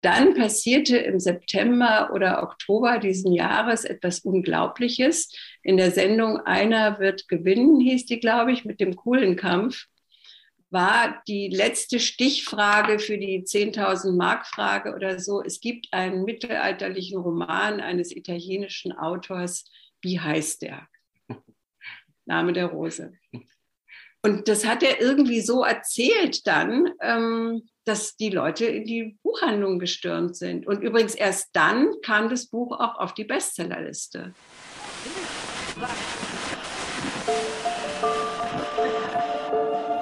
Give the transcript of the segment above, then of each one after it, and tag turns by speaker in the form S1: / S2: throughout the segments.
S1: dann passierte im September oder Oktober diesen Jahres etwas Unglaubliches. In der Sendung Einer wird gewinnen, hieß die, glaube ich, mit dem coolen Kampf, war die letzte Stichfrage für die 10.000 Mark Frage oder so. Es gibt einen mittelalterlichen Roman eines italienischen Autors. Wie heißt der? Name der Rose. Und das hat er irgendwie so erzählt dann, ähm, dass die Leute in die Buchhandlung gestürmt sind. Und übrigens erst dann kam das Buch auch auf die Bestsellerliste.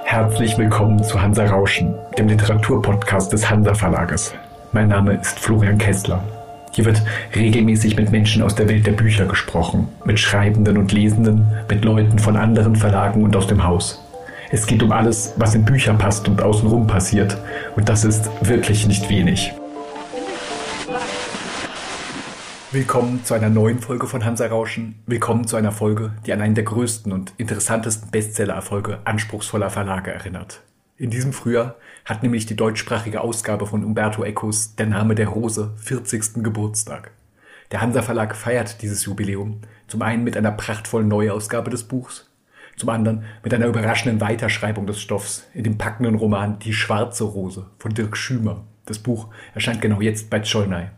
S2: Herzlich willkommen zu Hansa Rauschen, dem Literaturpodcast des Hansa Verlages. Mein Name ist Florian Kessler. Hier wird regelmäßig mit Menschen aus der Welt der Bücher gesprochen, mit Schreibenden und Lesenden, mit Leuten von anderen Verlagen und aus dem Haus. Es geht um alles, was in Bücher passt und außenrum passiert. Und das ist wirklich nicht wenig. Willkommen zu einer neuen Folge von Hansa Rauschen. Willkommen zu einer Folge, die an einen der größten und interessantesten Bestseller-Erfolge anspruchsvoller Verlage erinnert. In diesem Frühjahr hat nämlich die deutschsprachige Ausgabe von Umberto Ecos Der Name der Rose 40. Geburtstag. Der Hansa Verlag feiert dieses Jubiläum zum einen mit einer prachtvollen Neuausgabe des Buchs zum anderen mit einer überraschenden Weiterschreibung des Stoffs in dem packenden Roman Die schwarze Rose von Dirk Schümer. Das Buch erscheint genau jetzt bei Tscholnay.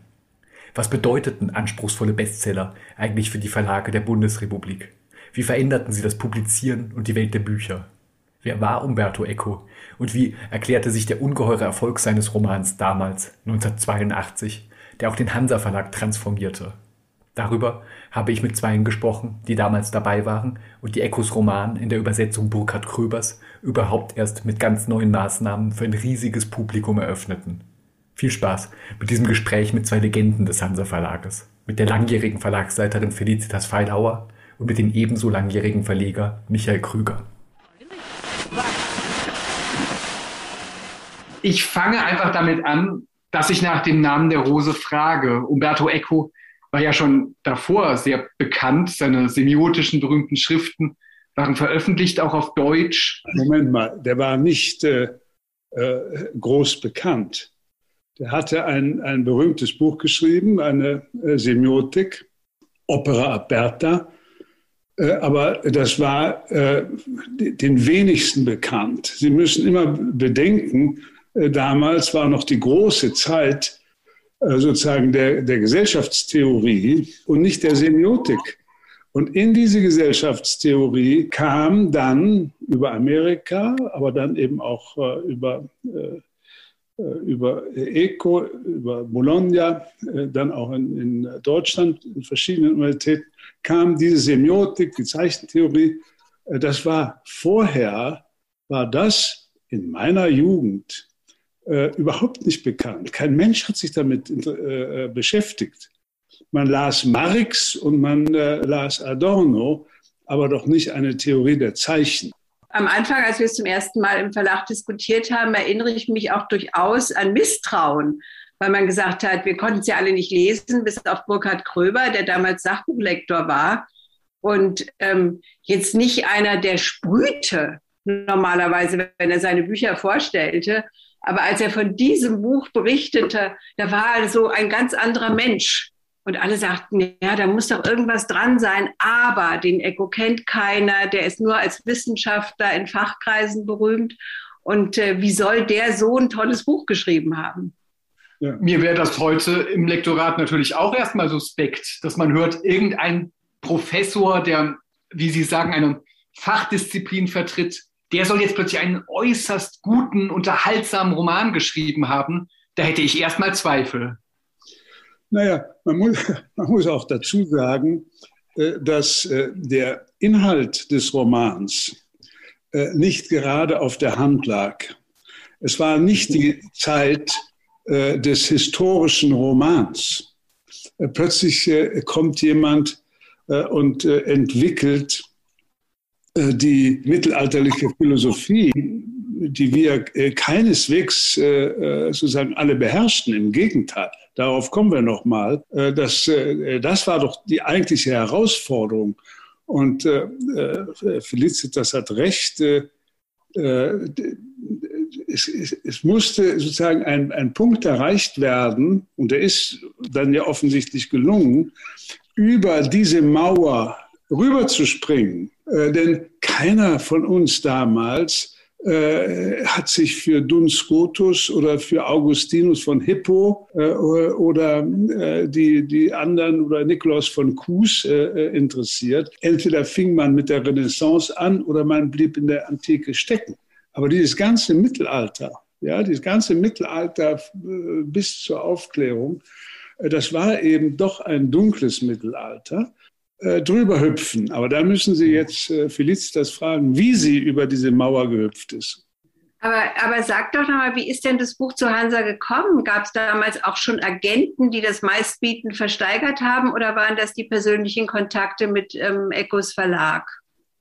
S2: Was bedeuteten anspruchsvolle Bestseller eigentlich für die Verlage der Bundesrepublik? Wie veränderten sie das Publizieren und die Welt der Bücher? Wer war Umberto Eco und wie erklärte sich der ungeheure Erfolg seines Romans damals, 1982, der auch den Hansa Verlag transformierte? Darüber habe ich mit Zweien gesprochen, die damals dabei waren und die Echos Roman in der Übersetzung Burkhard Kröbers überhaupt erst mit ganz neuen Maßnahmen für ein riesiges Publikum eröffneten. Viel Spaß mit diesem Gespräch mit zwei Legenden des Hansa Verlages, mit der langjährigen Verlagsleiterin Felicitas Feilhauer und mit dem ebenso langjährigen Verleger Michael Krüger.
S3: Ich fange einfach damit an, dass ich nach dem Namen der Rose frage. Umberto Eco war ja schon davor sehr bekannt. Seine semiotischen berühmten Schriften waren veröffentlicht, auch auf Deutsch.
S4: Moment mal, der war nicht äh, äh, groß bekannt. Der hatte ein, ein berühmtes Buch geschrieben, eine äh, Semiotik, Opera Aperta. Äh, aber das war äh, den wenigsten bekannt. Sie müssen immer bedenken, äh, damals war noch die große Zeit sozusagen der, der Gesellschaftstheorie und nicht der Semiotik. Und in diese Gesellschaftstheorie kam dann über Amerika, aber dann eben auch äh, über, äh, äh über ECO, über Bologna, äh, dann auch in, in, Deutschland, in verschiedenen Universitäten, kam diese Semiotik, die Zeichentheorie. Äh, das war vorher, war das in meiner Jugend äh, überhaupt nicht bekannt. Kein Mensch hat sich damit äh, äh, beschäftigt. Man las Marx und man äh, las Adorno, aber doch nicht eine Theorie der Zeichen.
S1: Am Anfang, als wir es zum ersten Mal im Verlag diskutiert haben, erinnere ich mich auch durchaus an Misstrauen, weil man gesagt hat, wir konnten es ja alle nicht lesen, bis auf Burkhard Kröber, der damals Sachbuchlektor war und ähm, jetzt nicht einer, der sprühte normalerweise, wenn er seine Bücher vorstellte, aber als er von diesem Buch berichtete, da war er so ein ganz anderer Mensch. Und alle sagten, ja, da muss doch irgendwas dran sein. Aber den Echo kennt keiner. Der ist nur als Wissenschaftler in Fachkreisen berühmt. Und äh, wie soll der so ein tolles Buch geschrieben haben?
S3: Ja. Mir wäre das heute im Lektorat natürlich auch erstmal suspekt, dass man hört, irgendein Professor, der, wie Sie sagen, eine Fachdisziplin vertritt, der soll jetzt plötzlich einen äußerst guten, unterhaltsamen Roman geschrieben haben, da hätte ich erstmal Zweifel.
S4: Naja, man muss, man muss auch dazu sagen, äh, dass äh, der Inhalt des Romans äh, nicht gerade auf der Hand lag. Es war nicht die Zeit des historischen Romans. Plötzlich kommt jemand und entwickelt die mittelalterliche Philosophie, die wir äh, keineswegs äh, sozusagen alle beherrschten, im Gegenteil. Darauf kommen wir nochmal. Das, das war doch die eigentliche Herausforderung. Und Felicitas hat recht, es, es, es, musste sozusagen ein, ein Punkt erreicht werden, und der ist dann ja offensichtlich gelungen, über diese Mauer rüberzuspringen. Äh, denn keiner von uns damals äh, hat sich für Duns Scotus oder für Augustinus von Hippo äh, oder äh, die, die anderen oder Nikolaus von Kues äh, interessiert. Entweder fing man mit der Renaissance an oder man blieb in der Antike stecken. Aber dieses ganze Mittelalter, ja, dieses ganze Mittelalter bis zur Aufklärung, das war eben doch ein dunkles Mittelalter äh, drüber hüpfen. Aber da müssen Sie jetzt äh, Felicitas fragen, wie sie über diese Mauer gehüpft ist.
S1: Aber, aber sag doch nochmal, wie ist denn das Buch zu Hansa gekommen? Gab es damals auch schon Agenten, die das Meistbieten versteigert haben oder waren das die persönlichen Kontakte mit ähm, Ecos Verlag?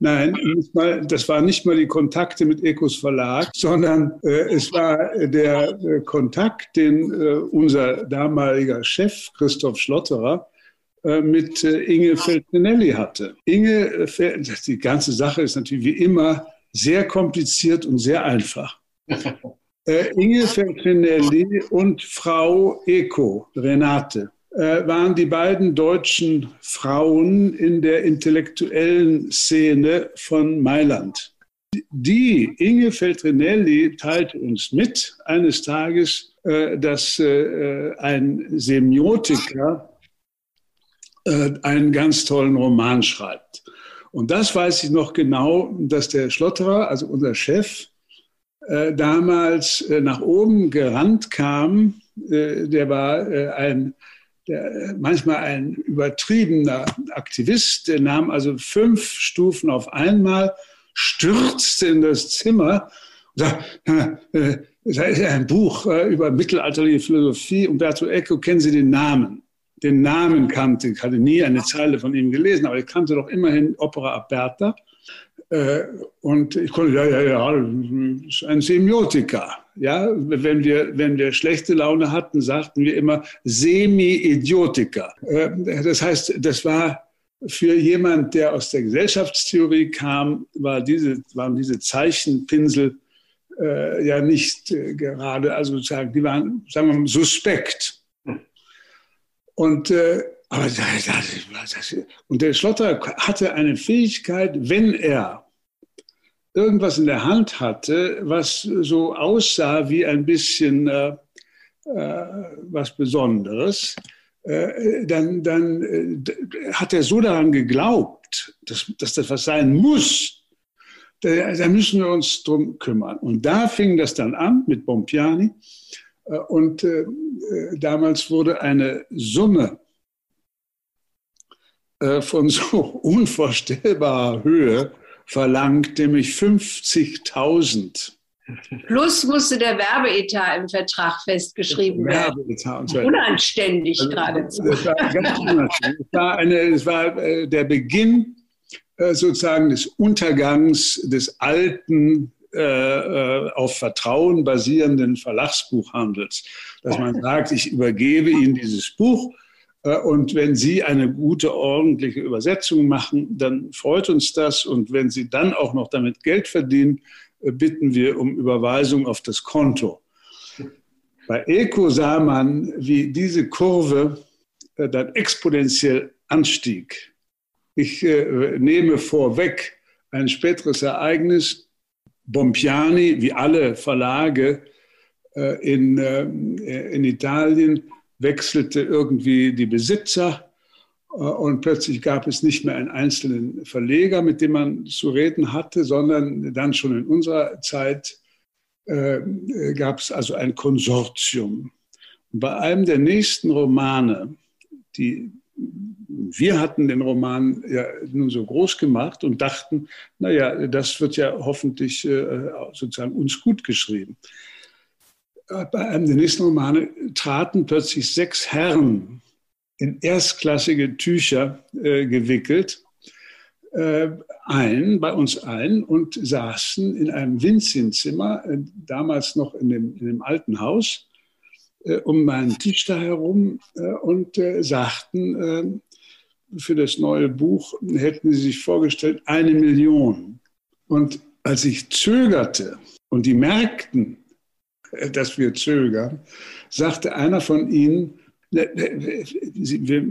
S4: Nein, mal, das waren nicht mal die Kontakte mit Ecos Verlag, sondern äh, es war der äh, Kontakt, den äh, unser damaliger Chef Christoph Schlotterer mit äh, Inge Feltrinelli hatte. Inge, äh, die ganze Sache ist natürlich wie immer sehr kompliziert und sehr einfach. Inge Feltrinelli und Frau Eko, Renate, waren die beiden deutschen Frauen in der intellektuellen Szene von Mailand. Die Inge Feltrinelli teilte uns mit eines Tages, dass ein Semiotiker äh, einen ganz tollen Roman schreibt. Und das weiß ich noch genau, dass der Schlotterer, also unser Chef, äh, damals äh, nach oben gerannt kam. der war ein, der, manchmal ein übertriebener Aktivist. Der nahm also fünf Stufen auf einmal, stürzte in das Zimmer und sagte, das ist ein Buch über mittelalterliche Philosophie. Umberto Eco, kennen Sie den Namen? Den Namen kannte. Ich hatte nie eine Zeile von ihm gelesen, aber ich kannte doch immerhin Opera Aperta. Äh, und ich konnte, ja, ja, ja, ist ein Semiotiker. Ja, wenn wir, wenn wir schlechte Laune hatten, sagten wir immer Semi-Idiotiker. Äh, das heißt, das war für jemand, der aus der Gesellschaftstheorie kam, war diese, waren diese Zeichenpinsel äh, ja nicht äh, gerade, also sozusagen, die waren, sagen wir mal, suspekt. Und, äh, aber das, das, und der Schlotter hatte eine Fähigkeit, wenn er irgendwas in der Hand hatte, was so aussah wie ein bisschen äh, äh, was Besonderes, äh, dann, dann äh, hat er so daran geglaubt, dass, dass das was sein muss. Da, da, müssen wir uns drum kümmern. Und da fing das dann an mit Bompiani. Äh, und äh, äh, damals wurde eine Summe von so unvorstellbarer Höhe verlangt, nämlich 50.000.
S1: Plus musste der Werbeetat im Vertrag festgeschrieben werden. Unanständig also, geradezu. Das war ganz
S4: unanständig. Es war, eine, es war der Beginn sozusagen des Untergangs des alten äh, äh, auf Vertrauen basierenden Verlagsbuchhandels, dass man sagt, ich übergebe Ihnen dieses Buch äh, und wenn Sie eine gute, ordentliche Übersetzung machen, dann freut uns das und wenn Sie dann auch noch damit Geld verdienen, bitten wir um Überweisung auf das Konto. Bei ECO sah man, wie diese Kurve dann exponentiell anstieg. Ich nehme vorweg ein späteres Ereignis, Bompiani, wie alle Verlage äh, in, äh, in Italien, wechselte irgendwie die Besitzer äh, und plötzlich gab es nicht mehr einen einzelnen Verleger, mit dem man zu reden hatte, sondern dann schon in unserer Zeit gab es also ein Konsortium. Und bei einem der nächsten Romane, die wir hatten den Roman ja nun so groß gemacht und dachten, naja, das wird ja hoffentlich äh, sozusagen uns gut geschrieben. Bei einem der nächsten Romane traten plötzlich sechs Herren in erstklassige Tücher äh, gewickelt äh, ein, bei uns ein und saßen in einem Winzenzimmer, äh, damals noch in dem, in dem alten Haus, äh, um meinen Tisch da herum äh, und sagten, für das neue Buch hätten sie sich vorgestellt, eine Million. Und als ich zögerte, und die merkten, dass wir zögern, sagte einer von ihnen, ne, ne, wir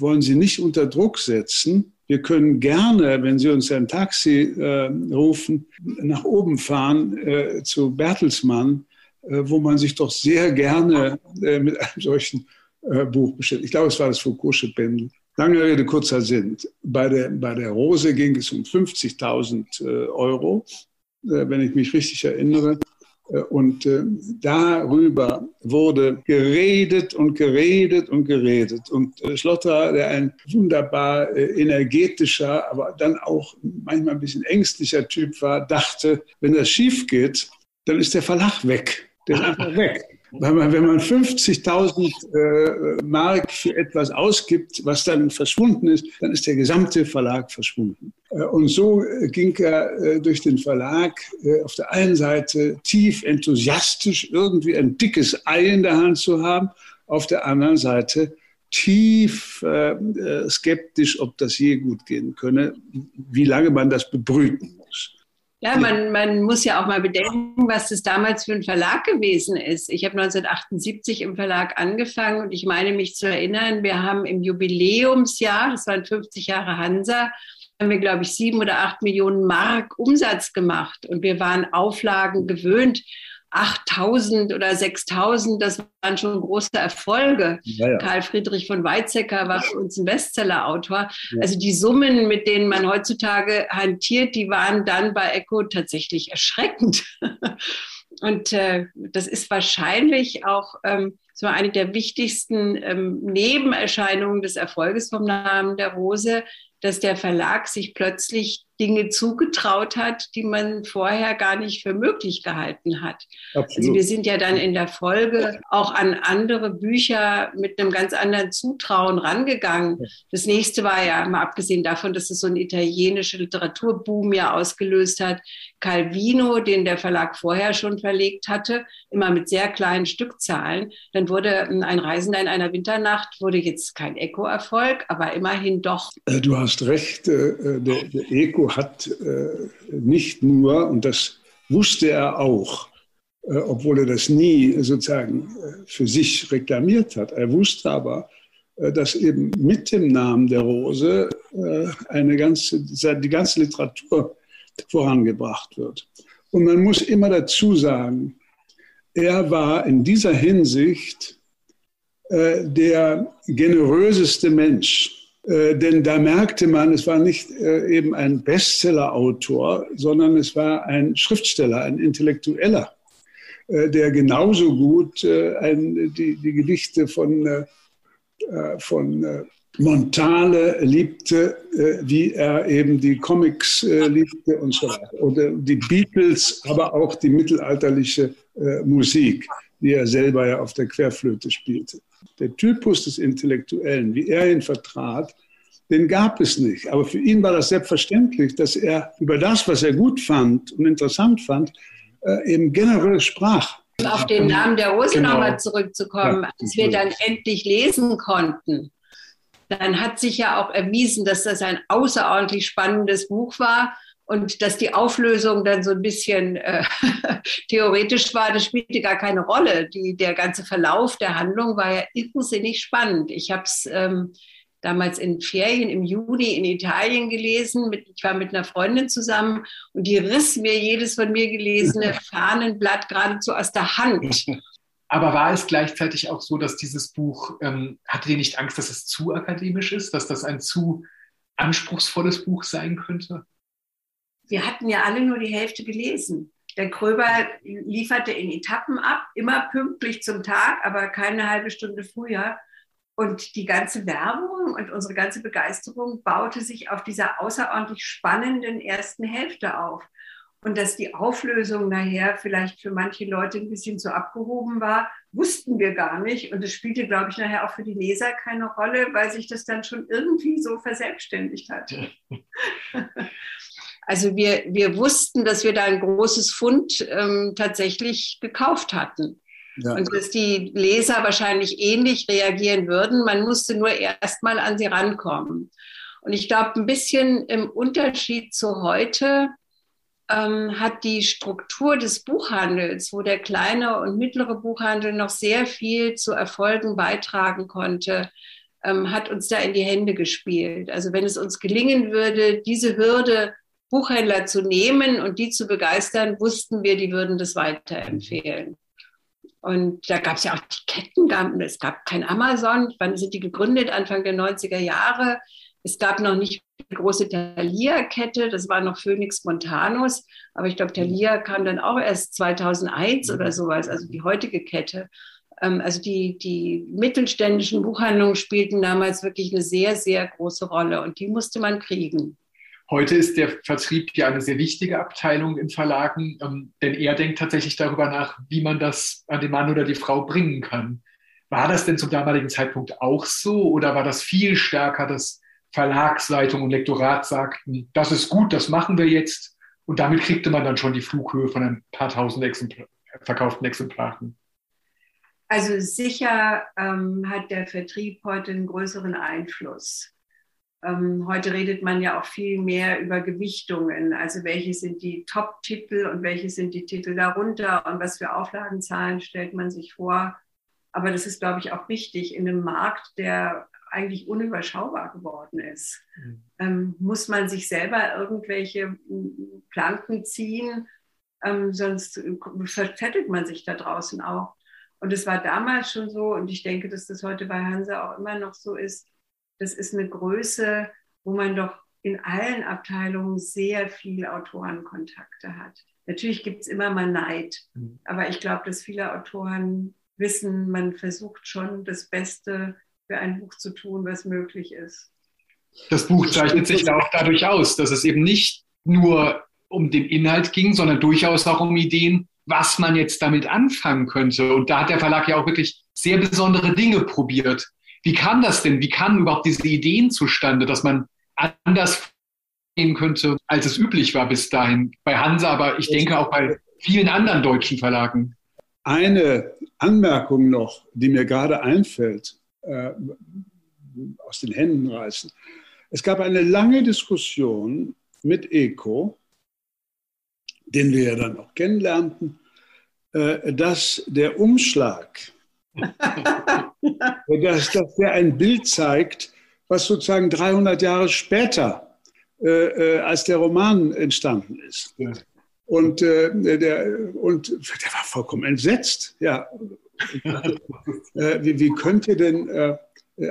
S4: wollen Sie nicht unter Druck setzen. Wir können gerne, wenn Sie uns ein Taxi äh, rufen, nach oben fahren äh, zu Bertelsmann, äh, wo man sich doch sehr gerne äh, mit einem solchen äh, Buch beschäftigt. Ich glaube, es war das Foucault'sche Pendel. Lange Rede, kurzer Sinn. Bei der, bei der Rose ging es um 50.000 äh, Euro, wenn ich mich richtig erinnere. Und äh, darüber wurde geredet und geredet und geredet. Und äh, Schlotterer, der ein wunderbar äh, energetischer, aber dann auch manchmal ein bisschen ängstlicher Typ war, dachte, wenn das schief geht, dann ist der Verlag weg. Der ist einfach weg. Weil man, wenn man 50.000 äh, Mark für etwas ausgibt, was dann verschwunden ist, dann ist der gesamte Verlag verschwunden. Äh, und so äh, ging er äh, durch den Verlag äh, auf der einen Seite tief enthusiastisch, irgendwie ein dickes Ei in der Hand zu haben, auf der anderen Seite tief äh, skeptisch, ob das je gut gehen könne, wie lange man das bebrüten.
S1: Ja, man, man muss ja auch mal bedenken, was das damals für ein Verlag gewesen ist. Ich habe 1978 im Verlag angefangen und ich meine mich zu erinnern, wir haben im Jubiläumsjahr, das waren 50 Jahre Hansa, haben wir, glaube ich, sieben oder acht Millionen Mark Umsatz gemacht. Und wir waren Auflagen gewöhnt. 8000 oder 6000, das waren schon große Erfolge. Ja, ja. Karl Friedrich von Weizsäcker war für uns ein Bestsellerautor. Ja. Also die Summen, mit denen man heutzutage hantiert, die waren dann bei Echo tatsächlich erschreckend. Und äh, das ist wahrscheinlich auch ähm, so eine der wichtigsten ähm, Nebenerscheinungen des Erfolges vom Namen der Rose, dass der Verlag sich plötzlich Dinge zugetraut hat, die man vorher gar nicht für möglich gehalten hat. Absolut. Also wir sind ja dann in der Folge auch an andere Bücher mit einem ganz anderen Zutrauen rangegangen. Das nächste war ja, mal abgesehen davon, dass es so ein italienischer Literaturboom ja ausgelöst hat, Calvino, den der Verlag vorher schon verlegt hatte, immer mit sehr kleinen Stückzahlen. Dann wurde ein Reisender in einer Winternacht, wurde jetzt kein Eco-Erfolg, aber immerhin doch.
S4: Äh, du hast recht, äh, der, der Eco hat äh, nicht nur, und das wusste er auch, äh, obwohl er das nie sozusagen äh, für sich reklamiert hat, er wusste aber, dass eben mit dem Namen der Rose eine ganze, die ganze Literatur vorangebracht wird. Und man muss immer dazu sagen, er war in dieser Hinsicht der generöseste Mensch äh, denn da merkte man, es war nicht äh, eben ein Bestseller-Autor, sondern es war ein Schriftsteller, ein Intellektueller, äh, der genauso gut äh, ein, die, die, Gedichte von, äh, von Montale liebte, wie er eben die Comics liebte und so weiter. Oder die Beatles, aber auch die mittelalterliche Musik, die er selber ja auf der Querflöte spielte der Typus des Intellektuellen, wie er ihn vertrat, den gab es nicht. Aber für ihn war das selbstverständlich, dass er über das, was er gut fand und interessant fand, äh, eben generell sprach.
S1: Auf den Namen der Rose genau. nochmal zurückzukommen, ja, als wir dann endlich lesen konnten, dann hat sich ja auch erwiesen, dass das ein außerordentlich spannendes Buch war und dass die Auflösung dann so ein bisschen äh, theoretisch war, das spielte gar keine Rolle. Die, der ganze Verlauf der Handlung war ja irrsinnig spannend. Ich habe es ähm, damals in Ferien im Juni in Italien gelesen. Mit, ich war mit einer Freundin zusammen und die riss mir jedes von mir gelesene Fahnenblatt geradezu aus der Hand.
S3: Aber war es gleichzeitig auch so, dass dieses Buch, ähm, hatte ihr nicht Angst, dass es zu akademisch ist, dass das ein zu anspruchsvolles Buch sein könnte?
S1: Wir hatten ja alle nur die Hälfte gelesen. Der Kröber lieferte in Etappen ab, immer pünktlich zum Tag, aber keine halbe Stunde früher. Und die ganze Werbung und unsere ganze Begeisterung baute sich auf dieser außerordentlich spannenden ersten Hälfte auf. Und dass die Auflösung nachher vielleicht für manche Leute ein bisschen zu abgehoben war, wussten wir gar nicht. Und es spielte, glaube ich, nachher auch für die Leser keine Rolle, weil sich das dann schon irgendwie so verselbstständigt hat. Also wir, wir wussten, dass wir da ein großes Fund ähm, tatsächlich gekauft hatten. Ja. Und dass die Leser wahrscheinlich ähnlich reagieren würden. Man musste nur erst mal an sie rankommen. Und ich glaube, ein bisschen im Unterschied zu heute ähm, hat die Struktur des Buchhandels, wo der kleine und mittlere Buchhandel noch sehr viel zu Erfolgen beitragen konnte, ähm, hat uns da in die Hände gespielt. Also wenn es uns gelingen würde, diese Hürde Buchhändler zu nehmen und die zu begeistern, wussten wir, die würden das weiterempfehlen. Und da gab es ja auch die Ketten, es gab kein Amazon. Wann sind die gegründet? Anfang der 90er Jahre. Es gab noch nicht die große Thalia-Kette, das war noch Phoenix Montanus, aber ich glaube, Thalia kam dann auch erst 2001 oder sowas, also die heutige Kette. Ähm, also die, die mittelständischen Buchhandlungen spielten damals wirklich eine sehr, sehr große Rolle und die musste man kriegen.
S3: Heute ist der Vertrieb ja eine sehr wichtige Abteilung in Verlagen, ähm, denn er denkt tatsächlich darüber nach, wie man das an den Mann oder die Frau bringen kann. War das denn zum damaligen Zeitpunkt auch so oder war das viel stärker, dass Verlagsleitung und Lektorat sagten, das ist gut, das machen wir jetzt und damit kriegte man dann schon die Flughöhe von ein paar tausend Exempl verkauften Exemplaren?
S1: Also sicher ähm, hat der Vertrieb heute einen größeren Einfluss. Ähm, heute redet man ja auch viel mehr über Gewichtungen, also welche sind die Top-Titel und welche sind die Titel darunter und was für Auflagenzahlen stellt man sich vor. Aber das ist, glaube ich, auch wichtig in einem Markt, der eigentlich unüberschaubar geworden ist. Mhm. Ähm, muss man sich selber irgendwelche Planken ziehen, ähm, sonst verzettelt man sich da draußen auch. Und es war damals schon so, und ich denke, dass das heute bei Hansa auch immer noch so ist, das ist eine Größe, wo man doch in allen Abteilungen sehr viel Autorenkontakte hat. Natürlich gibt es immer mal Neid, mhm. aber ich glaube, dass viele Autoren wissen, man versucht schon das Beste für ein Buch zu tun, was möglich ist.
S3: Das Buch zeichnet sich ja auch dadurch aus, dass es eben nicht nur um den Inhalt ging, sondern durchaus auch um Ideen, was man jetzt damit anfangen könnte. Und da hat der Verlag ja auch wirklich sehr besondere Dinge probiert. Wie kam das denn? Wie kamen überhaupt diese Ideen zustande, dass man anders gehen könnte, als es üblich war bis dahin? Bei Hansa, aber ich denke auch bei vielen anderen deutschen Verlagen.
S4: Eine Anmerkung noch, die mir gerade einfällt, äh, aus den Händen reißen. Es gab eine lange Diskussion mit ECO, den wir ja dann auch kennenlernten, äh, dass der Umschlag dass, dass der ein Bild zeigt, was sozusagen 300 Jahre später äh, äh, als der Roman entstanden ist. Ja. Und, äh, der, und der war vollkommen entsetzt. Ja. äh, wie, wie könnte denn äh,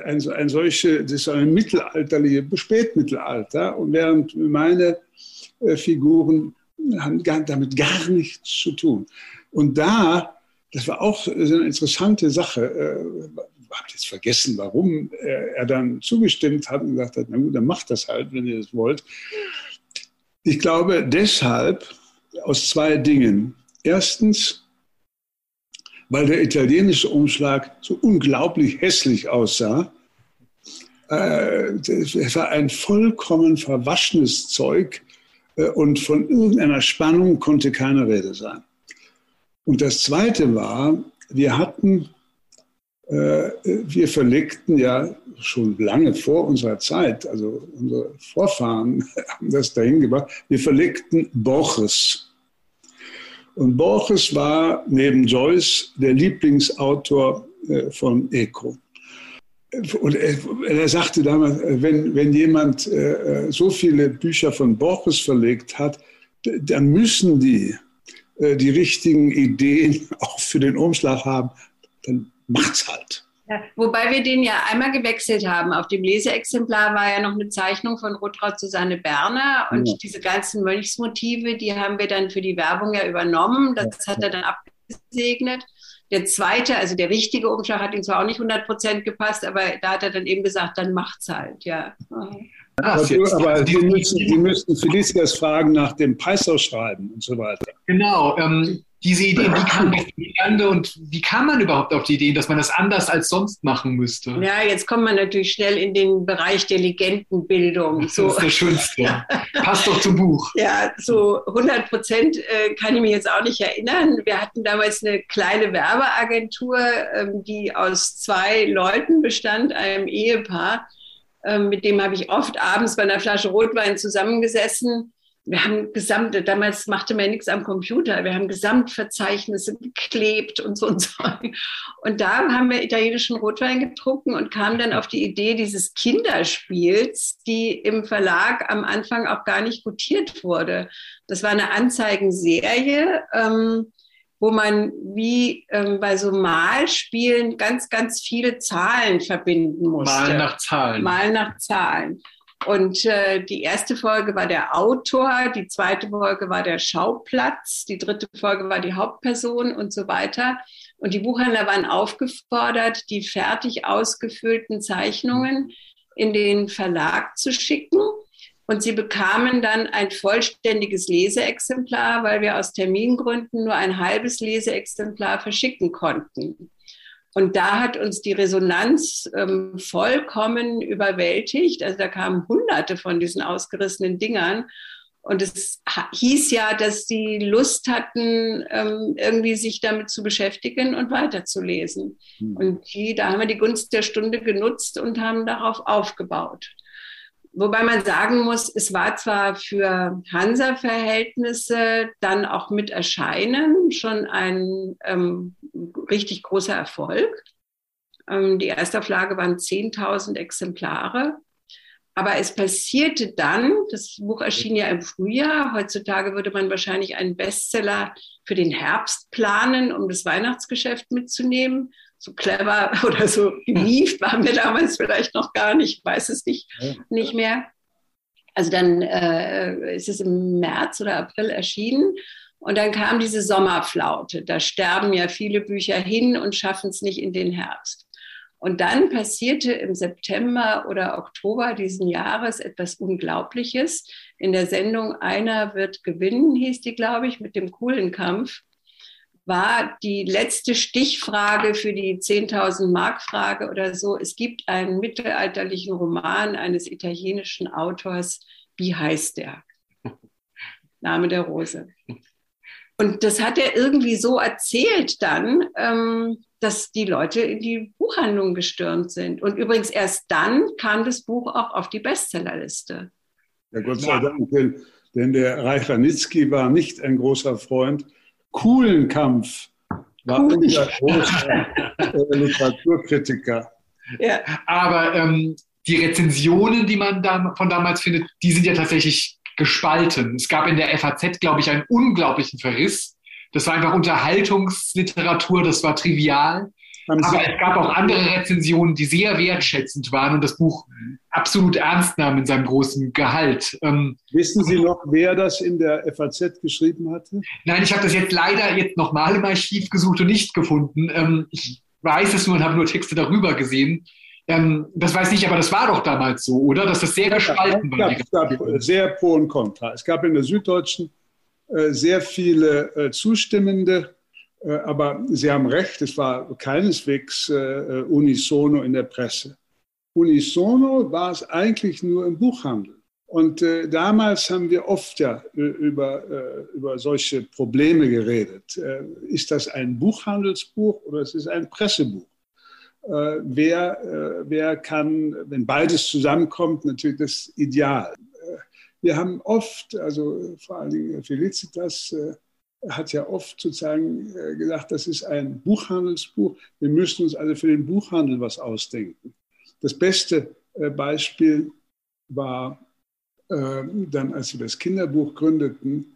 S4: ein, ein solche, das ist ein mittelalterliche, Spätmittelalter, und während meine äh, Figuren haben gar, damit gar nichts zu tun. Und da das war auch eine interessante Sache. Ich äh, habe jetzt vergessen, warum er dann zugestimmt hat und gesagt hat, na gut, dann macht das halt, wenn ihr das wollt. Ich glaube deshalb aus zwei Dingen. Erstens, weil der italienische Umschlag so unglaublich hässlich aussah. Äh, es war ein vollkommen verwaschenes Zeug äh, und von irgendeiner Spannung konnte keine Rede sein. Und das Zweite war, wir hatten, äh, wir verlegten ja schon lange vor unserer Zeit, also unsere Vorfahren haben das dahin gebracht, wir verlegten Borges. Und Borges war neben Joyce der Lieblingsautor äh, von Eco. Und er, er, sagte damals, wenn, wenn jemand äh, so viele Bücher von Borges verlegt hat, dann müssen die äh, die richtigen Ideen auch für den Umschlag haben, dann macht's halt.
S1: Ja, wobei wir den ja einmal gewechselt haben. Auf dem Leseexemplar war ja noch eine Zeichnung von Rotraud Susanne Berner und ja. diese ganzen Mönchsmotive, die haben wir dann für die Werbung ja übernommen. Das ja. hat er dann abgesegnet. Der zweite, also der richtige Umschlag hat ihm zwar auch nicht 100 Prozent gepasst, aber da hat er dann eben gesagt, dann macht's halt, ja.
S4: Aber, aber die, müssen, die müssten Felicitas fragen nach dem Preisausschreiben und so weiter.
S3: Genau. Ähm, diese Idee, wie kam die und wie kam man überhaupt auf die Idee, dass man das anders als sonst machen müsste?
S1: Ja, jetzt kommt man natürlich schnell in den Bereich der Legendenbildung.
S3: Das so. ist der Schönste. Passt doch zum Buch.
S1: Ja, so 100 Prozent äh, kann ich mich jetzt auch nicht erinnern. Wir hatten damals eine kleine Werbeagentur, ähm, die aus zwei Leuten bestand, einem Ehepaar. Ähm, mit dem habe ich oft abends bei einer Flasche Rotwein zusammengesessen wir haben gesamte, damals machte man nichts am Computer, wir haben Gesamtverzeichnisse geklebt und so und so. Und da haben wir italienischen Rotwein getrunken und kamen dann auf die Idee dieses Kinderspiels, die im Verlag am Anfang auch gar nicht gutiert wurde. Das war eine Anzeigenserie. Ähm, wo man wie ähm, bei so Malspielen ganz, ganz viele Zahlen verbinden musste.
S3: Mal nach Zahlen.
S1: Mal nach Zahlen. Und äh, die erste Folge war der Autor, die zweite Folge war der Schauplatz, die dritte Folge war die Hauptperson und so weiter. Und die Buchhändler waren aufgefordert, die fertig ausgefüllten Zeichnungen in den Verlag zu schicken. Und sie bekamen dann ein vollständiges Leseexemplar, weil wir aus Termingründen nur ein halbes Leseexemplar verschicken konnten. Und da hat uns die Resonanz ähm, vollkommen überwältigt. Also da kamen hunderte von diesen ausgerissenen Dingern. Und es hieß ja, dass die Lust hatten, ähm, irgendwie sich damit zu beschäftigen und weiterzulesen. Mhm. Und die, da haben wir die Gunst der Stunde genutzt und haben darauf aufgebaut. Wobei man sagen muss, es war zwar für Hansa-Verhältnisse dann auch mit Erscheinen schon ein ähm, richtig großer Erfolg. Ähm, die Erstauflage waren 10.000 Exemplare. Aber es passierte dann, das Buch erschien ja im Frühjahr, heutzutage würde man wahrscheinlich einen Bestseller für den Herbst planen, um das Weihnachtsgeschäft mitzunehmen so clever oder so gewieft waren wir damals vielleicht noch gar nicht, weiß es nicht, nicht mehr. Also dann äh, ist es im März oder April erschienen und dann kam diese Sommerflaute. Da sterben ja viele Bücher hin und schaffen es nicht in den Herbst. Und dann passierte im September oder Oktober diesen Jahres etwas Unglaubliches. In der Sendung Einer wird gewinnen, hieß die, glaube ich, mit dem coolen Kampf war die letzte Stichfrage für die 10.000 Mark Frage oder so. Es gibt einen mittelalterlichen Roman eines italienischen Autors. Wie heißt der? Name der Rose. Und das hat er irgendwie so erzählt dann, ähm, dass die Leute in die Buchhandlung gestürmt sind. Und übrigens erst dann kam das Buch auch auf die Bestsellerliste.
S4: Ja, Gott sei Dank, denn, der Reich Ranitzky war nicht ein großer Freund coolen Kampf war cool. unser großer äh, Literaturkritiker.
S3: Ja. Aber ähm, die Rezensionen, die man da von damals findet, die sind ja tatsächlich gespalten. Es gab in der FAZ, glaube ich, einen unglaublichen Verriss. Das war einfach Unterhaltungsliteratur, das war trivial. Aber es gab auch andere Rezensionen, die sehr wertschätzend waren und das Buch absolut ernst nahmen in seinem großen Gehalt.
S4: Ähm, Wissen Sie noch, wer das in der FAZ geschrieben hatte?
S3: Nein, ich habe das jetzt leider jetzt nochmal im Archiv gesucht und nicht gefunden. Ähm, ich weiß es nur und habe nur Texte darüber gesehen. Ähm, das weiß ich, aber das war doch damals so, oder? Dass das sehr gespalten
S4: war. Es gab, sehr pro und contra. Es gab in der Süddeutschen äh, sehr viele äh, Zustimmende aber Sie haben recht, es war keineswegs äh, unisono in der Presse. Unisono war es eigentlich nur im Buchhandel. Und äh, damals haben wir oft ja über, über solche Probleme geredet. ist das ein Buchhandelsbuch oder ist es ein Pressebuch? wer, wer kann, wenn beides zusammenkommt, natürlich das Ideal. wir haben oft, also vor allen Dingen Felicitas, hat ja oft sozusagen äh, gesagt, das ist ein Buchhandelsbuch. Wir müssen uns also für den Buchhandel was ausdenken. Das beste äh, Beispiel war äh, dann, als wir das Kinderbuch gründeten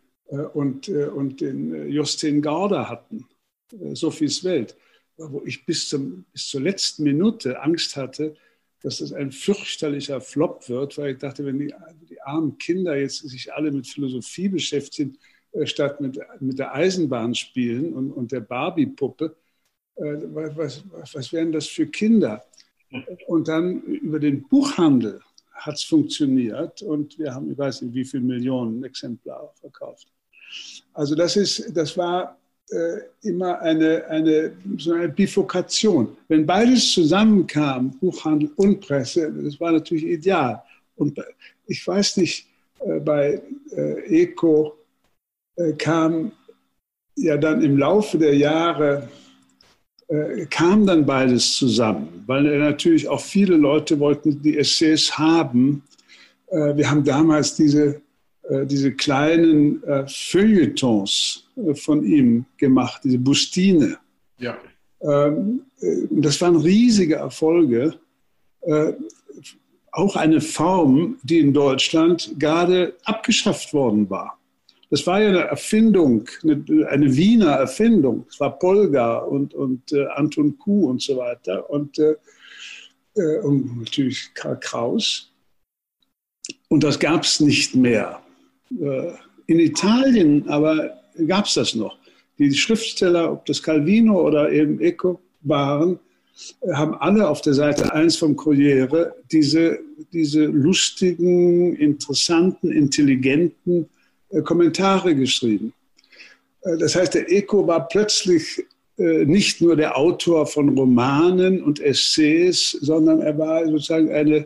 S4: und, und den Justin Garda hatten, Sophies Welt, wo ich bis, zum, bis zur letzten Minute Angst hatte, dass das ein fürchterlicher Flop wird, weil ich dachte, wenn die, die armen Kinder jetzt sich alle mit Philosophie beschäftigen, statt mit, mit der Eisenbahn spielen und, und der Barbie-Puppe. Äh, was, was, was wären das für Kinder? Und dann über den Buchhandel hat es funktioniert und wir haben, ich weiß nicht, wie viele Millionen Exemplare verkauft. Also das, ist, das war äh, immer eine, eine, so eine Bifurkation. Wenn beides zusammenkam, Buchhandel und Presse, das war natürlich ideal. Und ich weiß nicht, äh, bei äh, ECO äh, kam ja dann im Laufe der Jahre, äh, kam dann beides zusammen, weil natürlich auch viele Leute wollten die Essays haben. Äh, wir haben damals diese äh, diese kleinen äh, Feuilletons äh, von ihm gemacht, diese Bustine. Ja. Ähm, äh, das waren riesige Erfolge. Äh, auch eine Form, die in Deutschland gerade abgeschafft worden war. Das war ja eine Erfindung, eine, eine Wiener Erfindung. Es war Polga und, und äh, Anton Kuh und so weiter und, äh, äh und natürlich Karl Kraus. Und das gab es nicht mehr. Äh, in Italien aber gab es das noch. Die Schriftsteller, ob das Calvino oder eben Eco waren, haben alle auf der Seite 1 vom Corriere diese, diese lustigen, interessanten, intelligenten Kommentare geschrieben. Äh, das heißt, der Eco war plötzlich äh, nicht nur der Autor von Romanen und Essays, sondern er war sozusagen eine,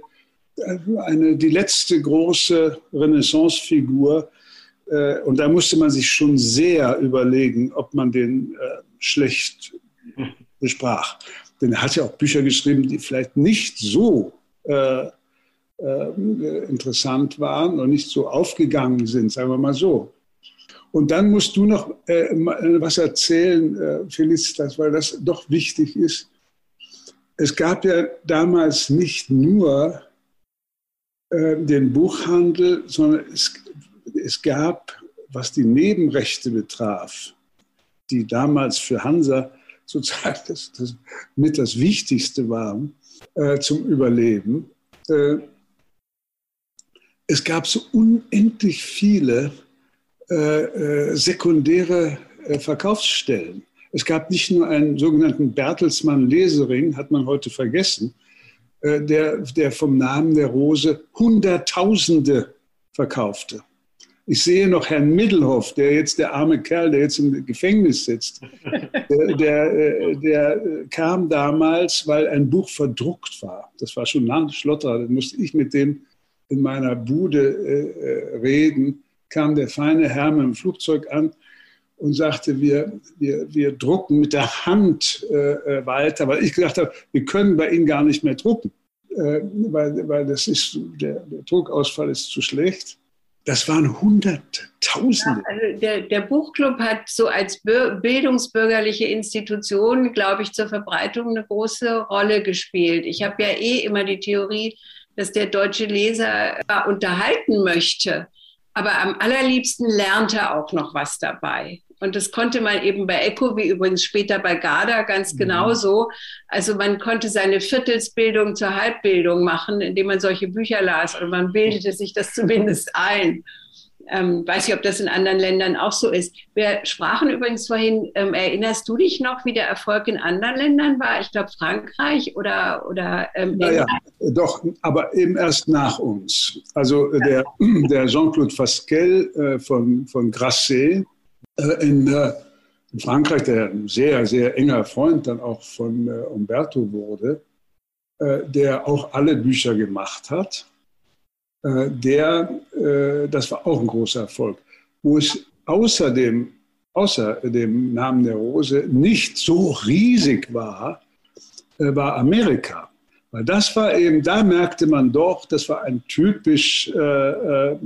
S4: eine, die letzte große Renaissancefigur. Und da musste man sich schon sehr überlegen, ob man den schlecht besprach. Denn er hat ja auch Bücher geschrieben, die vielleicht nicht so äh, äh, interessant waren und nicht so aufgegangen sind, sagen wir mal so. Und dann musst du noch äh, äh was erzählen, äh, Felicitas, weil das doch wichtig ist. Es gab ja damals nicht nur äh, den Buchhandel, sondern es, es gab, was die Nebenrechte betraf, die damals für Hansa sozusagen das, das mit das Wichtigste waren äh, zum Überleben. Äh, es gab so unendlich viele äh, äh sekundäre äh, Verkaufsstellen. Es gab nicht nur einen sogenannten Bertelsmann Lesering, hat man heute vergessen, äh, der, der vom Namen der Rose Hunderttausende verkaufte. Ich sehe noch Herrn Middelhoff, der jetzt der arme Kerl, der jetzt im Gefängnis sitzt. Der, der, äh, der kam damals, weil ein Buch verdruckt war. Das war schon lang Schlotter. Da musste ich mit dem in meiner Bude äh, äh, reden. Kam der feine Herr mit dem Flugzeug an und sagte, wir, wir, wir drucken mit der Hand äh, weiter, weil ich gesagt habe, wir können bei Ihnen gar nicht mehr drucken, äh, weil, weil das ist, der, der Druckausfall ist zu schlecht. Das waren Hunderttausende.
S1: Ja, also der, der, Buchclub hat so als bildungsbürgerliche Institution, glaube ich, zur Verbreitung eine große Rolle gespielt. Ich habe ja eh immer die Theorie, dass der deutsche Leser unterhalten möchte. Aber am allerliebsten lernt er auch noch was dabei. Und das konnte man eben bei Echo, wie übrigens später bei Garda, ganz mhm. genauso. Also man konnte seine Viertelsbildung zur Halbbildung machen, indem man solche Bücher las. Und man bildete sich das zumindest ein. Ähm, weiß ich, ob das in anderen Ländern auch so ist. Wir sprachen übrigens vorhin, ähm, erinnerst du dich noch, wie der Erfolg in anderen Ländern war? Ich glaube Frankreich oder, oder
S4: ähm, naja, doch, aber eben erst nach uns. Also der, der Jean-Claude Fasquelle äh, von, von Grasset, äh, in, äh, in, Frankreich, der ein sehr, sehr enger Freund dann auch von äh, Umberto wurde, der auch alle Bücher gemacht hat, der, das war auch ein großer Erfolg. Wo es außerdem, außer dem Namen der Rose nicht so riesig war, war Amerika. Weil das war eben, da merkte man doch, das war ein typisch äh, äh,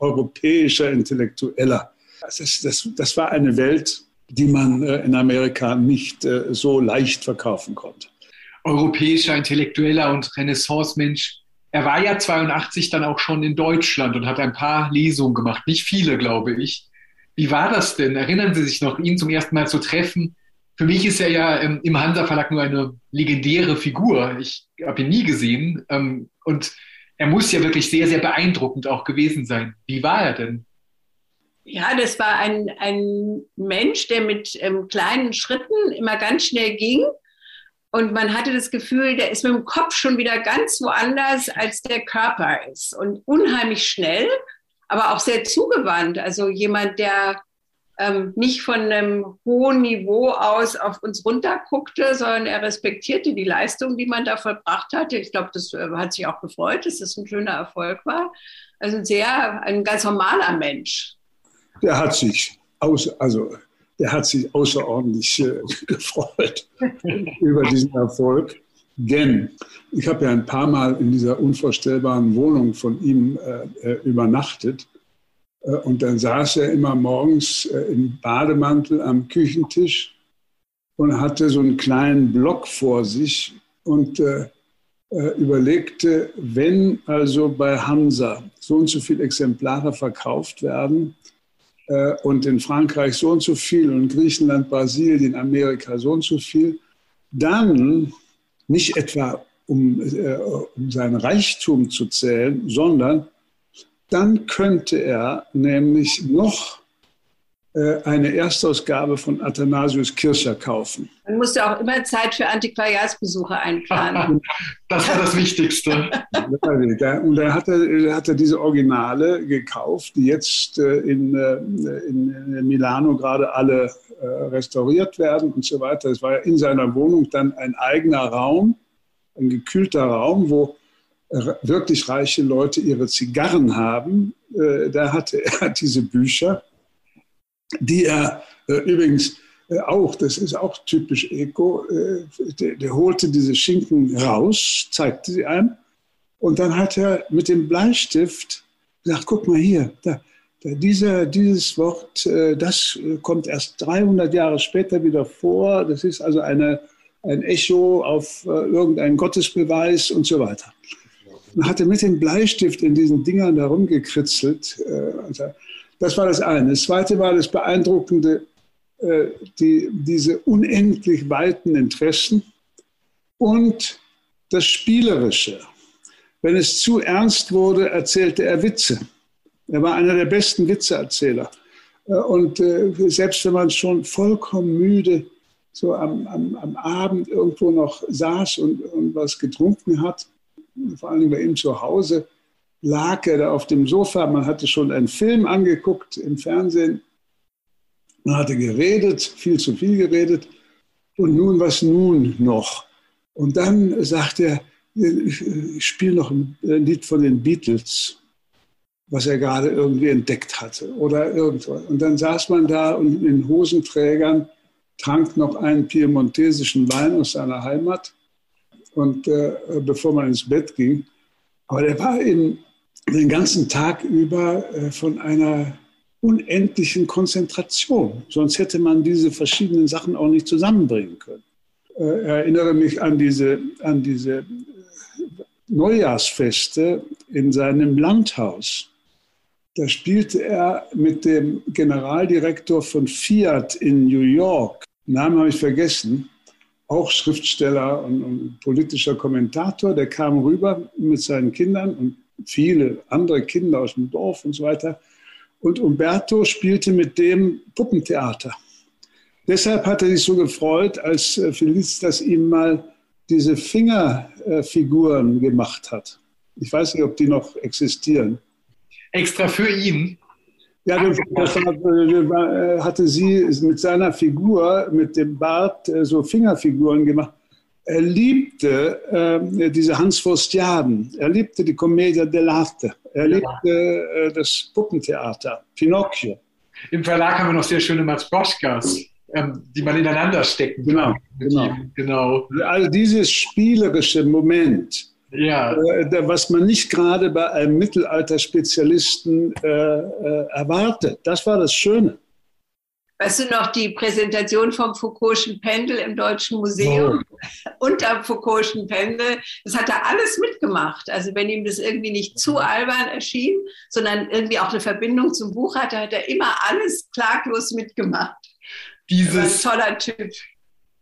S4: europäischer Intellektueller. Das, ist, das, das war eine Welt, die man äh, in Amerika nicht äh, so leicht verkaufen konnte.
S3: Europäischer Intellektueller und Renaissance-Mensch. Er war ja 82 dann auch schon in Deutschland und hat ein paar Lesungen gemacht. Nicht viele, glaube ich. Wie war das denn? Erinnern Sie sich noch, ihn zum ersten Mal zu treffen? Für mich ist er ja ähm, im Hansa Verlag nur eine legendäre Figur. Ich habe ihn nie gesehen. Ähm, und er muss ja wirklich sehr, sehr beeindruckend auch gewesen sein. Wie war er denn?
S1: Ja, das war ein, ein Mensch, der mit ähm, kleinen Schritten immer ganz schnell ging. Und man hatte das Gefühl, der ist mit dem Kopf schon wieder ganz woanders, als der Körper ist. Und unheimlich schnell, aber auch sehr zugewandt. Also jemand, der ähm, nicht von einem hohen Niveau aus auf uns runterguckte, sondern er respektierte die Leistung, die man da vollbracht hatte. Ich glaube, das äh, hat sich auch gefreut, dass das ein schöner Erfolg war. Also ein sehr, ein ganz normaler Mensch
S4: der hat sich, aus, also, der hat sich außerordentlich äh, gefreut über diesen Erfolg. Denn ich habe ja ein paar Mal in dieser unvorstellbaren Wohnung von ihm äh, äh übernachtet. Äh, und dann saß er immer morgens äh, im Bademantel am Küchentisch und hatte so einen kleinen Block vor sich und äh, überlegte, wenn also bei Hansa so und so viele Exemplare verkauft werden und in Frankreich so und so viel und Griechenland, Brasilien, Amerika so und so viel, dann nicht etwa um, um seinen Reichtum zu zählen, sondern dann könnte er nämlich noch äh, eine Erstausgabe von Athanasius Kircher kaufen.
S1: Man musste auch immer Zeit für Antiquariatsbesuche einplanen.
S3: das war das Wichtigste.
S4: Und da hat er, hat er diese Originale gekauft, die jetzt äh, in, äh, in Milano gerade alle restauriert werden und so weiter. Es war ja in seiner Wohnung dann ein eigener Raum, ein gekühlter Raum, wo wirklich reiche Leute ihre Zigarren haben. Äh, da hatte er diese Bücher, die er äh, übrigens äh, auch, das ist auch typisch Eco, der, der holte diese Schinken raus, zeigte sie einem und dann hat er mit dem Bleistift gesagt, guck mal hier, da, da dieser, dieses Wort, das kommt erst 300 Jahre später wieder vor. Das ist also eine, ein Echo auf irgendeinen Gottesbeweis und so weiter und hatte mit dem Bleistift in diesen Dingern da rumgekritzelt. Äh, also das war das eine. Das zweite war das Beeindruckende, äh, die, diese unendlich weiten Interessen und das Spielerische. Wenn es zu ernst wurde, erzählte er Witze. Er war einer der besten Witzeerzähler. Äh, und selbst wenn man schon vollkommen müde so am, am, am Abend irgendwo noch saß und, und was getrunken hat, vor allem bei ihm zu Hause, lag er da auf dem Sofa. Man hatte schon einen Film angeguckt im Fernsehen. Man hatte geredet, viel zu viel geredet. Und nun, was nun noch? Und dann sagt er, ich spiele noch ein Lied von den Beatles, was er gerade irgendwie entdeckt hatte oder irgendwas. Und dann saß man da und in Hosenträgern trank noch einen piemontesischen Wein aus seiner Heimat und äh, bevor man ins Bett ging. Aber der war in, den ganzen Tag über äh, von einer unendlichen Konzentration. Sonst hätte man diese verschiedenen Sachen auch nicht zusammenbringen können. Äh, erinnere mich an diese, an diese Neujahrsfeste in seinem Landhaus. Da spielte er mit dem Generaldirektor von Fiat in New York, Namen habe ich vergessen, auch Schriftsteller und, und, politischer Kommentator, der kam rüber mit seinen Kindern und viele andere Kinder aus dem Dorf und so weiter. Und Umberto spielte mit dem Puppentheater. Deshalb hat er sich so gefreut, als äh, Felicitas ihm mal diese Fingerfiguren gemacht hat. Ich weiß nicht, ob die noch existieren.
S3: Extra für ihn?
S4: Ja, das, das äh, hatte sie mit seiner Figur, mit dem Bart, äh, so Fingerfiguren gemacht. Er liebte äh, diese Hans Forstiaden, er liebte die Commedia dell'arte, er liebte äh, das Puppentheater, Pinocchio.
S3: Im Verlag haben wir noch sehr schöne Matroschkas, ähm, die man ineinander stecken
S4: kann. Genau, genau. genau. Also dieses spielerische Moment, ja. Äh, was man nicht gerade bei einem Mittelalterspezialisten äh, äh, erwartet. Das war das Schöne.
S1: Weißt du noch die Präsentation vom Foucault'schen Pendel im Deutschen Museum? Oh. Unter Foucault'schen Pendel. Das hat er alles mitgemacht. Also wenn ihm das irgendwie nicht zu albern erschien, sondern irgendwie auch eine Verbindung zum Buch hatte, hat er immer alles klaglos mitgemacht.
S3: Dieses, toller Typ.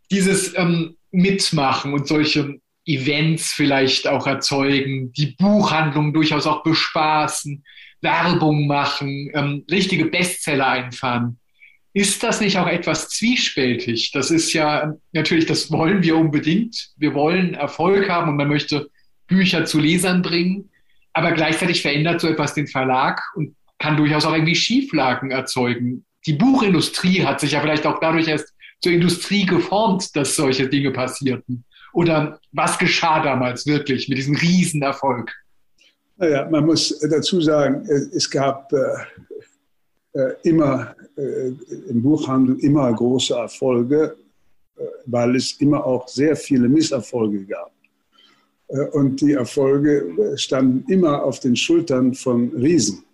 S3: Dieses ähm, Mitmachen und solche Events vielleicht auch erzeugen, die Buchhandlung durchaus auch bespaßen, Werbung machen, ähm, richtige Bestseller einfahren. Ist das nicht auch etwas zwiespältig? Das ist ja natürlich, das wollen wir unbedingt. Wir wollen Erfolg haben und man möchte Bücher zu Lesern bringen. Aber gleichzeitig verändert so etwas den Verlag und kann durchaus auch irgendwie Schieflagen erzeugen. Die Buchindustrie hat sich ja vielleicht auch dadurch erst zur Industrie geformt, dass solche Dinge passierten. Oder was geschah damals wirklich mit diesem Riesenerfolg?
S4: Naja, man muss dazu sagen, es gab äh, immer äh, im Buchhandel immer große Erfolge, äh, weil es immer auch sehr viele Misserfolge gab. Äh, und die Erfolge standen immer auf den Schultern von Riesen. Äh,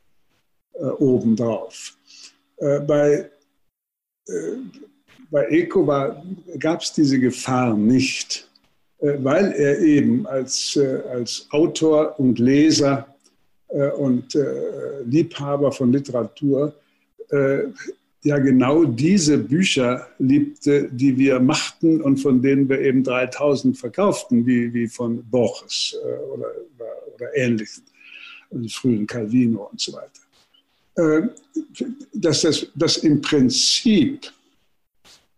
S4: äh, obendrauf. Äh, bei, äh, bei Eco gab es diese Gefahr nicht, äh, weil er eben als, äh, als Autor und Leser und Liebhaber von Literatur ja genau diese Bücher liebte, die wir machten und von denen wir eben 3000 verkauften, wie, wie von Borges äh, oder, oder, ähnlichen, und frühen Calvino und so weiter. Äh, dass das, das im Prinzip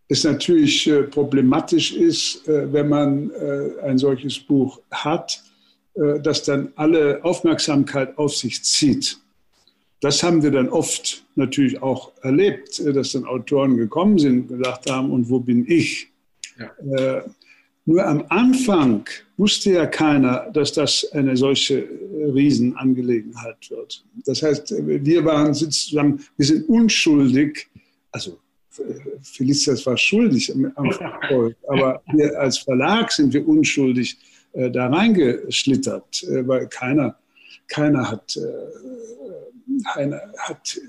S4: es natürlich äh, problematisch ist, äh, wenn man äh, ein solches Buch hat, äh, das dann alle Aufmerksamkeit auf sich zieht das haben wir dann oft natürlich auch erlebt, äh, dass dann Autoren gekommen sind und gesagt haben, und wo bin ich? Ja. Äh, nur am Anfang wusste ja keiner, dass das eine solche äh, Riesenangelegenheit wird. Das heißt, wir waren sozusagen, wir sind unschuldig, also Felicitas war schuldig am Erfolg, aber wir als Verlag sind wir unschuldig äh, da reingeschlittert, äh, weil keiner, keiner hat äh, hat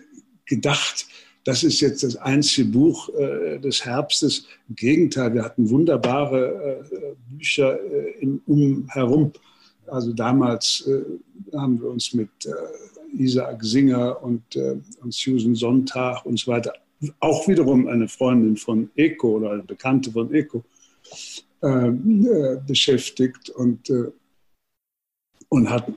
S4: gedacht, das ist jetzt das einzige Buch äh, des Herbstes. Im Gegenteil, wir hatten wunderbare äh, Bücher äh, im Umherum. Also damals äh, haben wir uns mit äh, Isaac Singer und, äh, und Susan Sonntag und so weiter, auch wiederum eine Freundin von Eco oder eine Bekannte von Eco, beschäftigt und, und hatten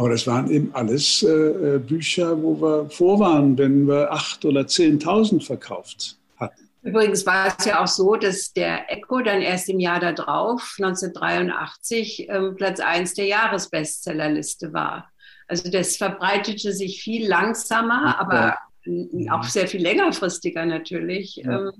S4: aber das waren eben alles äh, äh Bücher, wo wir vor waren, wenn wir 8.000 oder 10.000 verkauft hatten.
S1: Übrigens war es ja auch so, dass der Echo dann erst im Jahr darauf, 1983, ähm, Platz 1 der Jahresbestsellerliste war. Also das verbreitete sich viel langsamer, aber ja. auch sehr viel längerfristiger natürlich. Ja. Ähm,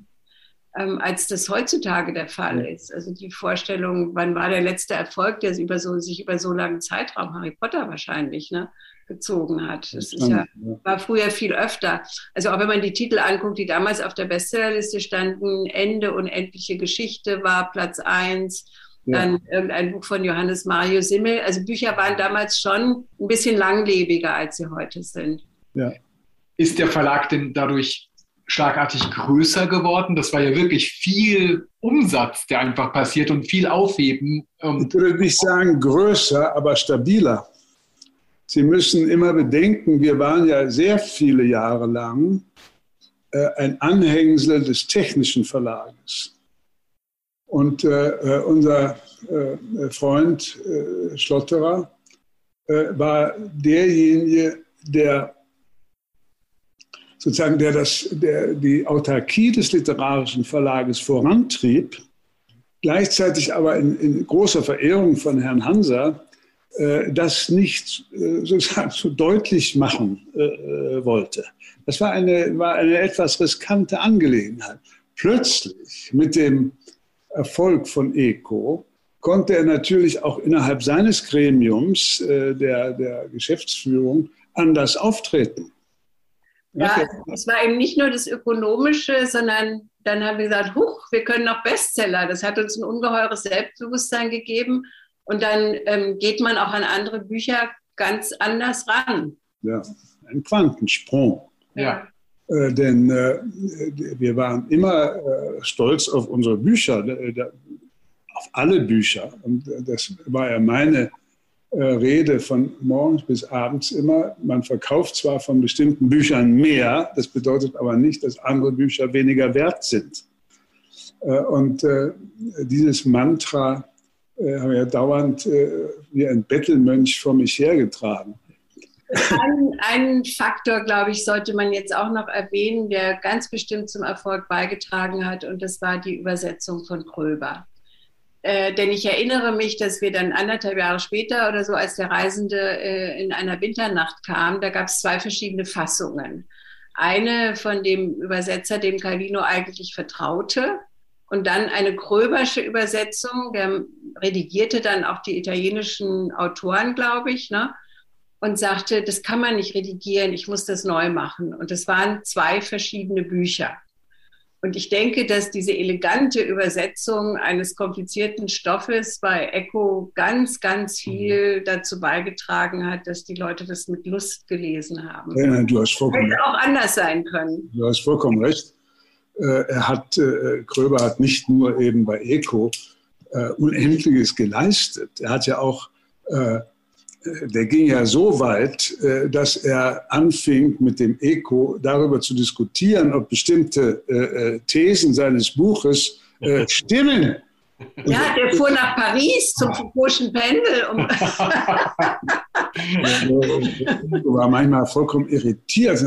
S1: ähm, als das heutzutage der Fall ist. Also die Vorstellung, wann war der letzte Erfolg, der sich über so, sich über so langen Zeitraum, Harry Potter wahrscheinlich, ne, gezogen hat. Das ist ja, war früher viel öfter. Also auch wenn man die Titel anguckt, die damals auf der Bestsellerliste standen, Ende unendliche Geschichte war Platz eins. Ja. Dann irgendein Buch von Johannes Mario Simmel. Also Bücher waren damals schon ein bisschen langlebiger, als sie heute sind.
S3: Ja. Ist der Verlag denn dadurch schlagartig größer geworden. Das war ja wirklich viel Umsatz, der einfach passiert und viel Aufheben.
S4: Ähm, ich würde nicht sagen größer, aber stabiler. Sie müssen immer bedenken, wir waren ja sehr viele Jahre lang äh, ein Anhängsel des technischen Verlages. Und äh, äh unser Freund Schlotterer war derjenige, der sozusagen, der, das, der die Autarkie des literarischen Verlages vorantrieb, gleichzeitig aber in, in großer Verehrung von Herrn Hanser äh, das nicht äh, sozusagen so deutlich machen äh, äh, wollte. Das war eine, war eine etwas riskante Angelegenheit. Plötzlich mit dem Erfolg von ECO konnte er natürlich auch innerhalb seines Gremiums äh, der, der Geschäftsführung anders auftreten.
S1: Ja, es war eben nicht nur das Ökonomische, sondern dann haben wir gesagt, huch, wir können noch Bestseller. Das hat uns ein ungeheures Selbstbewusstsein gegeben. Und dann ähm, geht man auch an andere Bücher ganz anders ran.
S4: Ja, ein Quantensprung. Ja. Äh, denn äh, wir waren immer äh, stolz auf unsere Bücher, äh, auf alle Bücher. Und äh, das war ja meine äh, rede von morgens bis abends immer, man verkauft zwar von bestimmten Büchern mehr, das bedeutet aber nicht, dass andere Bücher weniger wert sind. Äh, und äh, dieses Mantra habe ich ja dauernd wie ein Bettelmönch vor mich hergetragen.
S1: Ein, ein, Faktor, glaube ich, sollte man jetzt auch noch erwähnen, der ganz bestimmt zum Erfolg beigetragen hat, und das war die Übersetzung von Kröber. Äh, denn ich erinnere mich, dass wir dann anderthalb Jahre später oder so, als der Reisende äh, in einer Winternacht kam, da gab es zwei verschiedene Fassungen. Eine von dem Übersetzer, dem Calvino eigentlich vertraute, und dann eine gröbersche Übersetzung, der redigierte dann auch die italienischen Autoren, glaube ich, ne? und sagte, das kann man nicht redigieren, ich muss das neu machen. Und das waren zwei verschiedene Bücher. Und ich denke, dass diese elegante Übersetzung eines komplizierten Stoffes bei Echo ganz, ganz viel dazu beigetragen hat, dass die Leute das mit Lust gelesen haben.
S4: Ja, du hast vollkommen
S1: Hätte auch anders sein können.
S4: Du hast vollkommen recht. Äh, er hat, äh, Kröber hat nicht nur eben bei Echo äh, Unendliches geleistet. Er hat ja auch der ging ja so weit, äh, dass er anfing mit dem ECO darüber zu diskutieren, ob bestimmte äh, äh, Thesen seines Buches stimmen.
S1: Ja, der fuhr nach Paris zum Foucault'schen Pendel. Um
S4: war manchmal vollkommen irritiert.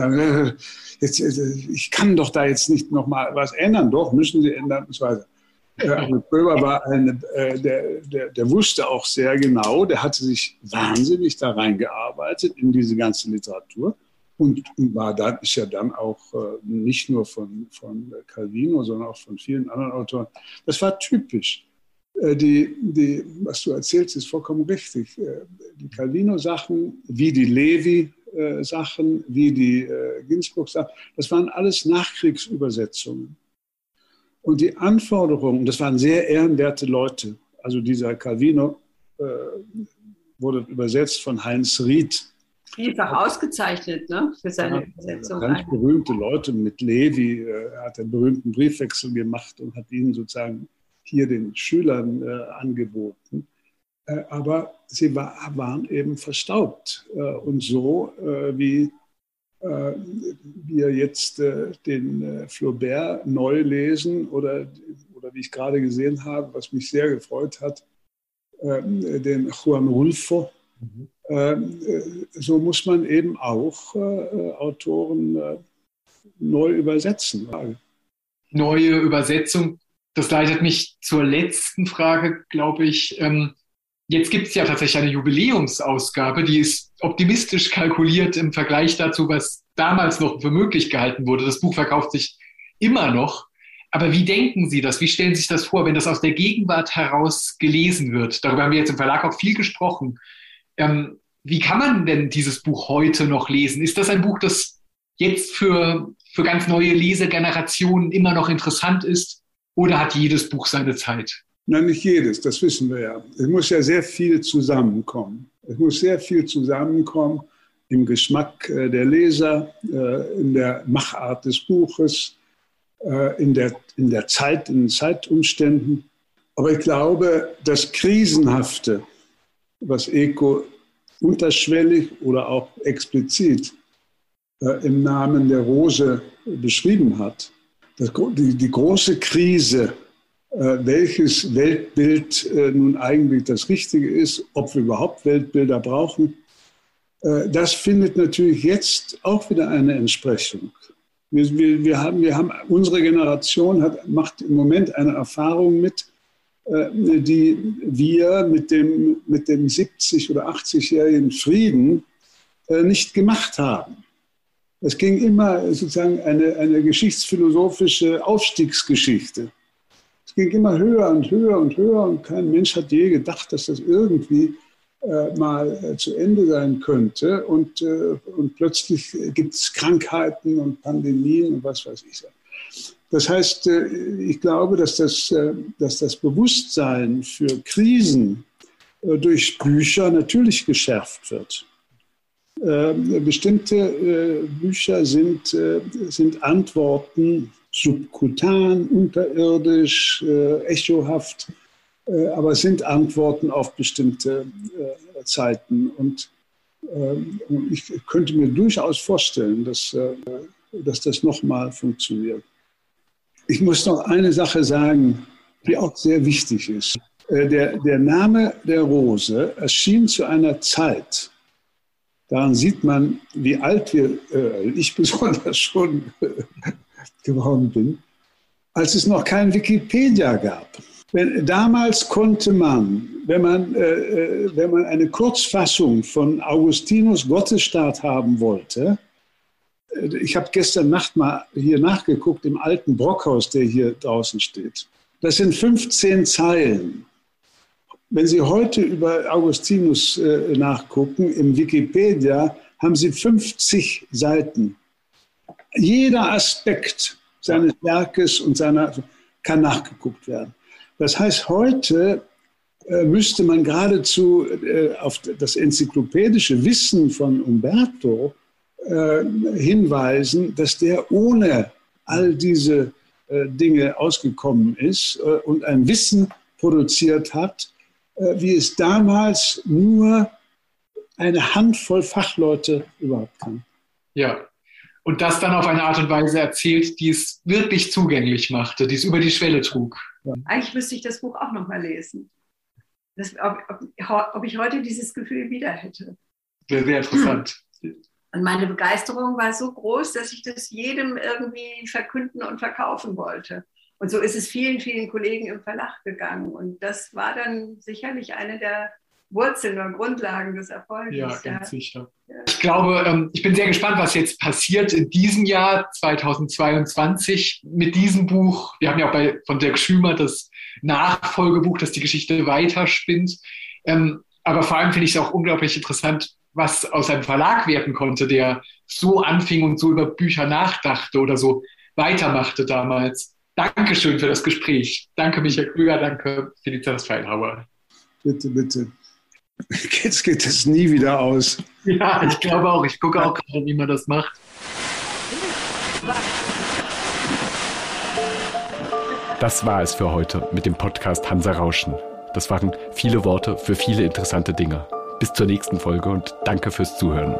S4: Jetzt, ich kann doch da jetzt nicht noch mal was ändern. Doch, müssen Sie ändern und so weiter. Also Böber war eine, äh, der, der, der, wusste auch sehr genau, der hatte sich wahnsinnig da reingearbeitet in diese ganze Literatur und war dann, ist ja dann auch äh, nicht nur von, von Calvino, sondern auch von vielen anderen Autoren. Das war typisch. Äh, die, die, was du erzählst, ist vollkommen richtig. Äh, die Calvino-Sachen, wie die Levi-Sachen, wie die äh, Ginsburg-Sachen, das waren alles Nachkriegsübersetzungen. Und die Anforderungen, das waren sehr ehrenwerte Leute. Also dieser Calvino äh, wurde übersetzt von Heinz Ried.
S1: Vielfach ausgezeichnet ne, für seine ja, Übersetzung.
S4: Ganz berühmte Leute mit Levi. Äh, er hat einen berühmten Briefwechsel gemacht und hat ihnen sozusagen hier den Schülern äh, angeboten. Äh, aber sie war, waren eben verstaubt. Äh, und so äh, wie wir jetzt äh, den äh, Flaubert neu lesen oder, oder wie ich gerade gesehen habe, was mich sehr gefreut hat, den Juan Rulfo. Mhm. So muss man eben auch Autoren neu übersetzen.
S3: Neue Übersetzung, das leitet mich zur letzten Frage, glaube ich. Ähm, Jetzt gibt es ja tatsächlich eine Jubiläumsausgabe, die ist optimistisch kalkuliert im Vergleich dazu, was damals noch für möglich gehalten wurde. Das Buch verkauft sich immer noch. Aber wie denken Sie das? Wie stellen Sie sich das vor, wenn das aus der Gegenwart heraus gelesen wird? Darüber haben wir jetzt im Verlag auch viel gesprochen. Ähm, wie kann man denn dieses Buch heute noch lesen? Ist das ein Buch, das jetzt für, für ganz neue Lesegenerationen immer noch interessant ist? Oder hat jedes Buch seine Zeit?
S4: Nein, nicht jedes, das wissen wir ja. Es muss ja sehr viel zusammenkommen. Es muss sehr viel zusammenkommen im Geschmack äh, der Leser, äh, in der Machart des Buches, äh, in der, in der Zeit, in den Zeitumständen. Aber ich glaube, das Krisenhafte, was Eco unterschwellig oder auch explizit im Namen der Rose beschrieben hat, die, die große Krise welches Weltbild äh, nun eigentlich das Richtige ist, ob wir überhaupt Weltbilder brauchen. Äh, das findet natürlich jetzt auch wieder eine Entsprechung. Wir, wir, wir, haben, wir haben, unsere Generation hat, macht im Moment eine Erfahrung mit, die wir mit dem, mit dem 70- oder 80-jährigen Frieden nicht gemacht haben. Es ging immer sozusagen eine, eine geschichtsphilosophische Aufstiegsgeschichte es ging immer höher und höher und höher und kein Mensch hat je gedacht, dass das irgendwie äh, mal äh, zu Ende sein könnte. Und, äh, und plötzlich gibt es Krankheiten und Pandemien und was weiß ich. Das heißt, äh, ich glaube, dass das, äh, dass das Bewusstsein für Krisen äh, durch Bücher natürlich geschärft wird. Bestimmte Bücher sind, sind Antworten subkutan, unterirdisch, äh, echohaft, äh, aber sind Antworten auf bestimmte äh, Zeiten. Und ähm, ich könnte mir durchaus vorstellen, dass, äh, dass das nochmal funktioniert. Ich muss noch eine Sache sagen, die auch sehr wichtig ist. Äh, der, der Name der Rose erschien zu einer Zeit, Daran sieht man, wie alt wir, äh, ich besonders schon geworden bin, als es noch kein Wikipedia gab. Wenn, damals konnte man, wenn man, äh, äh, wenn man eine Kurzfassung von Augustinus Gottesstaat haben wollte, äh, ich habe gestern Nacht mal hier nachgeguckt im alten Brockhaus, der hier draußen steht. Das sind 15 Zeilen. Wenn Sie heute über Augustinus äh, nachgucken, im Wikipedia haben Sie 50 Seiten jeder Aspekt seines Werkes und seiner kann nachgeguckt werden. Das heißt, heute äh, müsste man geradezu äh, auf das enzyklopädische Wissen von Umberto äh, hinweisen, dass der ohne all diese Dinge ausgekommen ist und ein Wissen produziert hat, wie es damals nur eine Handvoll Fachleute überhaupt kann.
S3: Ja, und das dann auf eine Art und Weise erzählt, die es wirklich zugänglich machte, die es über die Schwelle trug.
S1: Ja. Eigentlich müsste ich das Buch auch noch mal lesen. Das, ob, ob, ob, ich heute dieses Gefühl wieder hätte.
S3: Sehr, sehr interessant.
S1: Und meine Begeisterung war so groß, dass ich das jedem irgendwie verkünden und verkaufen wollte. Und so ist es vielen, vielen Kollegen im Verlag gegangen. Und das war dann sicherlich eine der Wurzeln oder Grundlagen des Erfolgs.
S3: Ja, ganz ja. sicher. Ich glaube, ähm, ich bin sehr gespannt, was jetzt passiert in diesem Jahr 2022 mit diesem Buch. Wir haben ja auch bei, von Dirk Schümer das Nachfolgebuch, das die Geschichte weiterspinnt. Ähm, aber vor allem finde ich es auch unglaublich interessant, was aus einem Verlag werden konnte, der so anfing und so über Bücher nachdachte oder so weitermachte damals. Dankeschön für das Gespräch. Danke, Michael Krüger. Danke, Felicitas Feilhauer.
S4: Bitte, bitte. Jetzt geht es nie wieder aus.
S3: Ja, ich glaube auch. Ich gucke auch gerade, wie man das macht.
S2: Das war es für heute mit dem Podcast Hansa Rauschen. Das waren viele Worte für viele interessante Dinge. Bis zur nächsten Folge und danke fürs Zuhören.